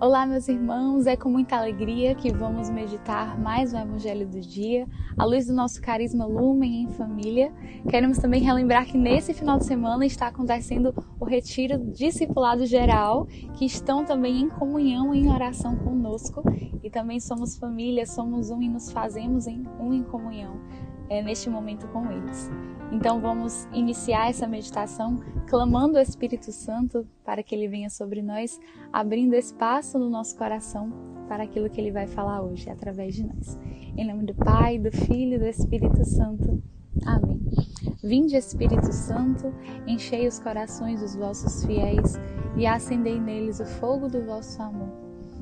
Olá, meus irmãos, é com muita alegria que vamos meditar mais no Evangelho do Dia, à luz do nosso carisma Lumen em família. Queremos também relembrar que nesse final de semana está acontecendo o Retiro Discipulado Geral, que estão também em comunhão, em oração conosco, e também somos família, somos um e nos fazemos em um em comunhão é, neste momento com eles. Então vamos iniciar essa meditação clamando o Espírito Santo para que ele venha sobre nós, abrindo espaço no nosso coração para aquilo que ele vai falar hoje através de nós. Em nome do Pai, do Filho e do Espírito Santo. Amém. Vinde, Espírito Santo, enchei os corações dos vossos fiéis e acendei neles o fogo do vosso amor.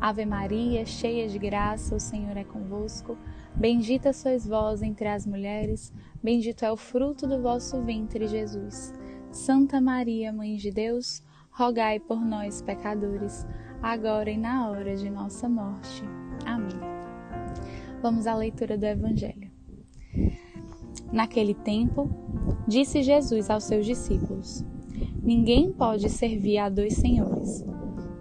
Ave Maria, cheia de graça, o Senhor é convosco. Bendita sois vós entre as mulheres, bendito é o fruto do vosso ventre, Jesus. Santa Maria, Mãe de Deus, rogai por nós, pecadores, agora e na hora de nossa morte. Amém. Vamos à leitura do Evangelho. Naquele tempo, disse Jesus aos seus discípulos: Ninguém pode servir a dois senhores,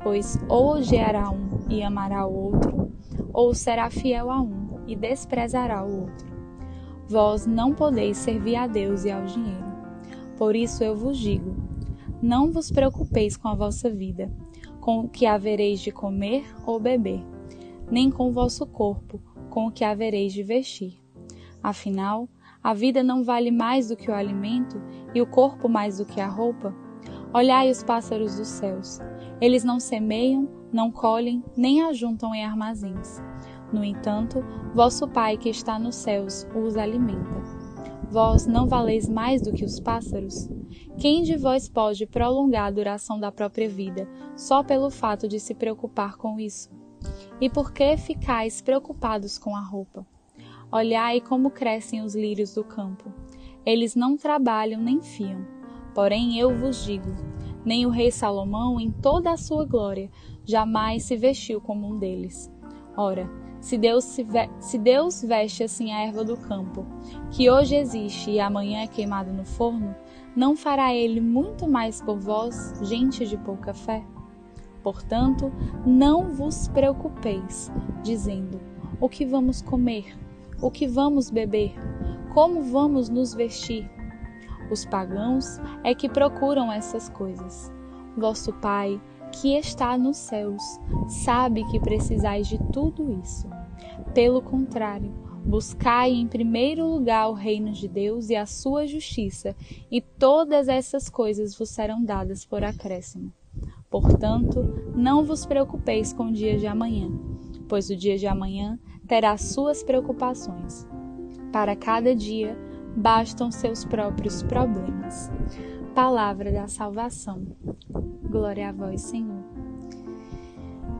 pois ou odiará um e amará o outro, ou será fiel a um e desprezará o outro. Vós não podeis servir a Deus e ao dinheiro. Por isso eu vos digo: não vos preocupeis com a vossa vida, com o que havereis de comer ou beber, nem com o vosso corpo, com o que havereis de vestir. Afinal, a vida não vale mais do que o alimento e o corpo mais do que a roupa? Olhai os pássaros dos céus. Eles não semeiam, não colhem, nem ajuntam em armazéns. No entanto, vosso Pai que está nos céus os alimenta. Vós não valeis mais do que os pássaros? Quem de vós pode prolongar a duração da própria vida só pelo fato de se preocupar com isso? E por que ficais preocupados com a roupa? Olhai como crescem os lírios do campo. Eles não trabalham nem fiam. Porém, eu vos digo: nem o rei Salomão, em toda a sua glória, jamais se vestiu como um deles. Ora, se Deus, se, se Deus veste assim a erva do campo, que hoje existe e amanhã é queimada no forno, não fará ele muito mais por vós, gente de pouca fé? Portanto, não vos preocupeis, dizendo: o que vamos comer, o que vamos beber, como vamos nos vestir. Os pagãos é que procuram essas coisas. Vosso Pai que está nos céus, sabe que precisais de tudo isso. Pelo contrário, buscai em primeiro lugar o reino de Deus e a sua justiça, e todas essas coisas vos serão dadas por acréscimo. Portanto, não vos preocupeis com o dia de amanhã, pois o dia de amanhã terá suas preocupações. Para cada dia bastam seus próprios problemas. Palavra da salvação. Glória a vós, Senhor.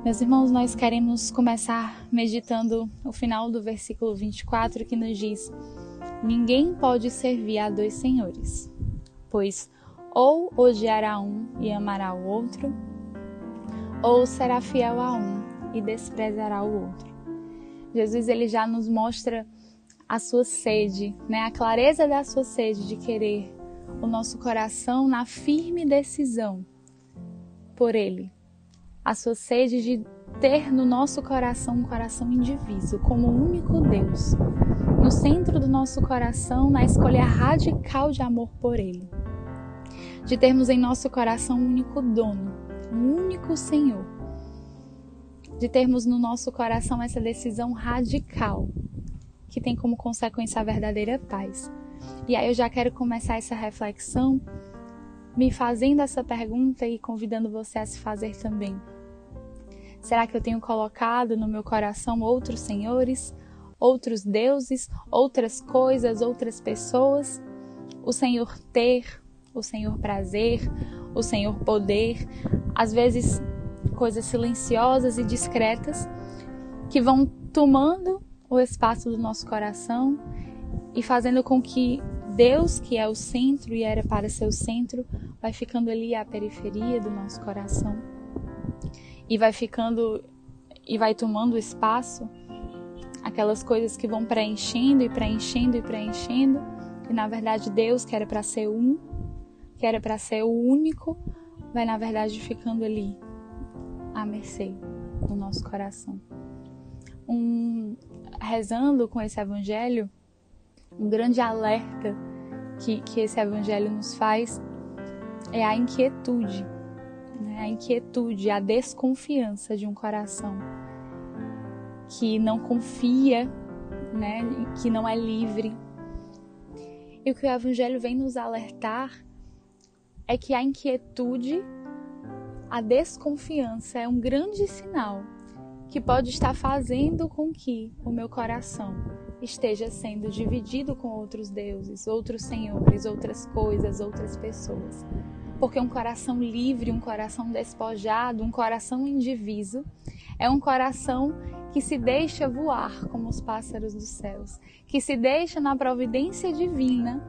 Meus irmãos, nós queremos começar meditando o final do versículo 24 que nos diz: Ninguém pode servir a dois senhores, pois ou odiará um e amará o outro, ou será fiel a um e desprezará o outro. Jesus ele já nos mostra a sua sede, né, a clareza da sua sede de querer o nosso coração na firme decisão por Ele. A sua sede de ter no nosso coração um coração indiviso, como o único Deus. No centro do nosso coração, na escolha radical de amor por Ele. De termos em nosso coração um único dono, um único Senhor. De termos no nosso coração essa decisão radical, que tem como consequência a verdadeira paz. E aí eu já quero começar essa reflexão me fazendo essa pergunta e convidando você a se fazer também. Será que eu tenho colocado no meu coração outros senhores, outros deuses, outras coisas, outras pessoas? o Senhor ter, o Senhor prazer, o Senhor poder, às vezes coisas silenciosas e discretas que vão tomando o espaço do nosso coração e fazendo com que Deus, que é o centro e era para ser o centro, vai ficando ali à periferia do nosso coração e vai ficando e vai tomando espaço aquelas coisas que vão preenchendo e preenchendo e preenchendo e na verdade Deus que era para ser um, que era para ser o único, vai na verdade ficando ali à mercê do nosso coração. Um rezando com esse evangelho, um grande alerta que, que esse evangelho nos faz é a inquietude, né? a inquietude, a desconfiança de um coração que não confia, né? que não é livre. E o que o evangelho vem nos alertar é que a inquietude, a desconfiança é um grande sinal que pode estar fazendo com que o meu coração esteja sendo dividido com outros deuses, outros senhores, outras coisas, outras pessoas. Porque um coração livre, um coração despojado, um coração indiviso, é um coração que se deixa voar como os pássaros dos céus, que se deixa na providência divina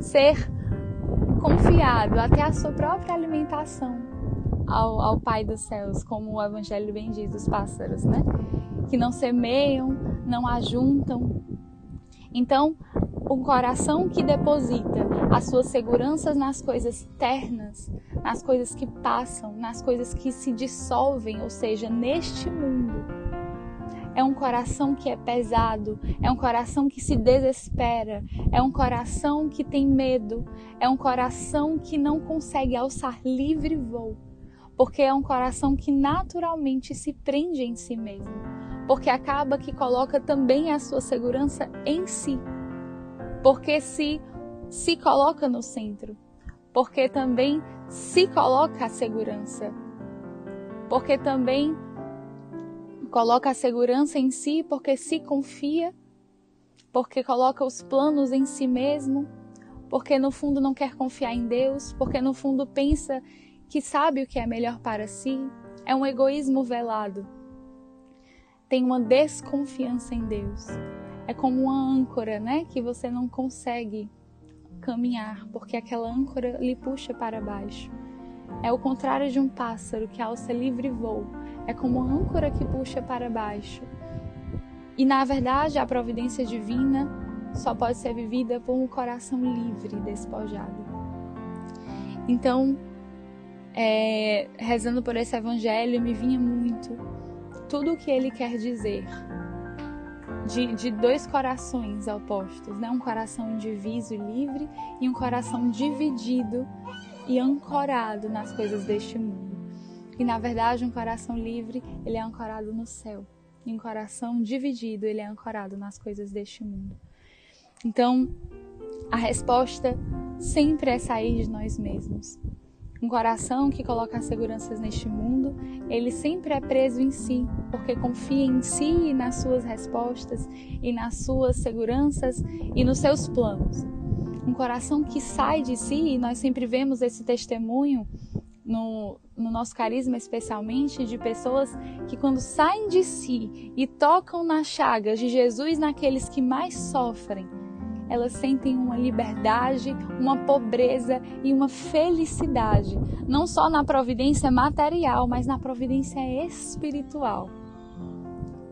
ser confiado até a sua própria alimentação ao, ao Pai dos céus, como o Evangelho bem diz dos pássaros, né? Que não semeiam, não ajuntam. Então, um coração que deposita as suas seguranças nas coisas ternas, nas coisas que passam, nas coisas que se dissolvem, ou seja, neste mundo. É um coração que é pesado, é um coração que se desespera, é um coração que tem medo, é um coração que não consegue alçar livre voo porque é um coração que naturalmente se prende em si mesmo, porque acaba que coloca também a sua segurança em si, porque se se coloca no centro, porque também se coloca a segurança, porque também coloca a segurança em si, porque se confia, porque coloca os planos em si mesmo, porque no fundo não quer confiar em Deus, porque no fundo pensa que sabe o que é melhor para si, é um egoísmo velado. Tem uma desconfiança em Deus. É como uma âncora, né, que você não consegue caminhar, porque aquela âncora lhe puxa para baixo. É o contrário de um pássaro que alça livre voo. É como uma âncora que puxa para baixo. E na verdade, a providência divina só pode ser vivida por um coração livre, despojado. Então, é, rezando por esse evangelho, me vinha muito tudo o que ele quer dizer. De, de dois corações opostos, né? um coração indiviso e livre e um coração dividido e ancorado nas coisas deste mundo. E na verdade, um coração livre, ele é ancorado no céu. E um coração dividido, ele é ancorado nas coisas deste mundo. Então, a resposta sempre é sair de nós mesmos. Um coração que coloca as seguranças neste mundo, ele sempre é preso em si, porque confia em si e nas suas respostas, e nas suas seguranças e nos seus planos. Um coração que sai de si, e nós sempre vemos esse testemunho no, no, nosso carisma, especialmente, de pessoas que, quando saem de si e tocam nas chagas de Jesus naqueles que mais sofrem, elas sentem uma liberdade, uma pobreza e uma felicidade, não só na providência material, mas na providência espiritual.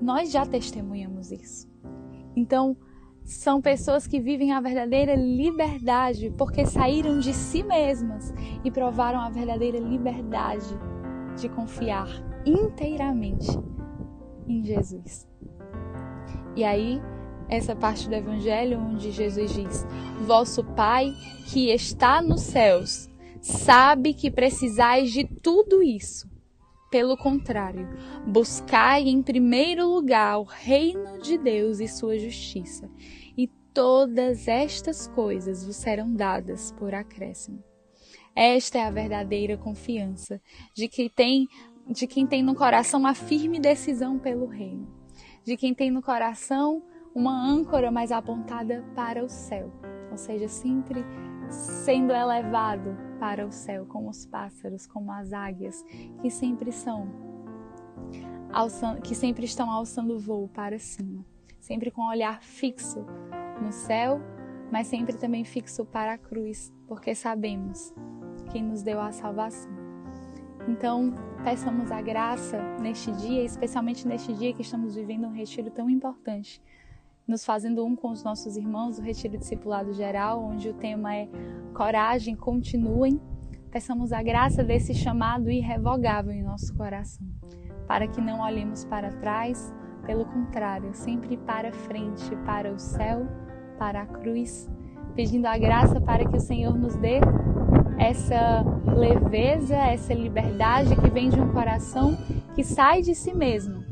Nós já testemunhamos isso. Então, são pessoas que vivem a verdadeira liberdade porque saíram de si mesmas e provaram a verdadeira liberdade de confiar inteiramente em Jesus. E aí, essa parte do Evangelho onde Jesus diz: Vosso Pai que está nos céus sabe que precisais de tudo isso. Pelo contrário, buscai em primeiro lugar o reino de Deus e sua justiça, e todas estas coisas vos serão dadas por acréscimo. Esta é a verdadeira confiança de quem tem, de quem tem no coração uma firme decisão pelo reino, de quem tem no coração uma âncora mais apontada para o céu, ou seja, sempre sendo elevado para o céu, como os pássaros, como as águias, que sempre são que sempre estão alçando o voo para cima, sempre com o olhar fixo no céu, mas sempre também fixo para a cruz, porque sabemos quem nos deu a salvação. Então, peçamos a graça neste dia, especialmente neste dia que estamos vivendo um retiro tão importante, nos fazendo um com os nossos irmãos, o Retiro Discipulado Geral, onde o tema é Coragem, continuem. Peçamos a graça desse chamado irrevogável em nosso coração, para que não olhemos para trás, pelo contrário, sempre para frente, para o céu, para a cruz, pedindo a graça para que o Senhor nos dê essa leveza, essa liberdade que vem de um coração que sai de si mesmo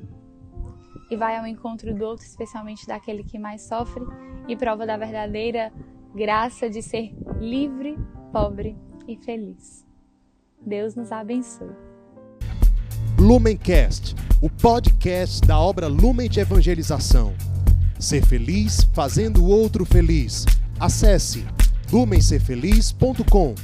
e vai ao encontro do outro, especialmente daquele que mais sofre, e prova da verdadeira graça de ser livre, pobre e feliz. Deus nos abençoe. Lumencast, o podcast da obra Lumen de Evangelização. Ser feliz fazendo o outro feliz. Acesse lumencerfeliz.com.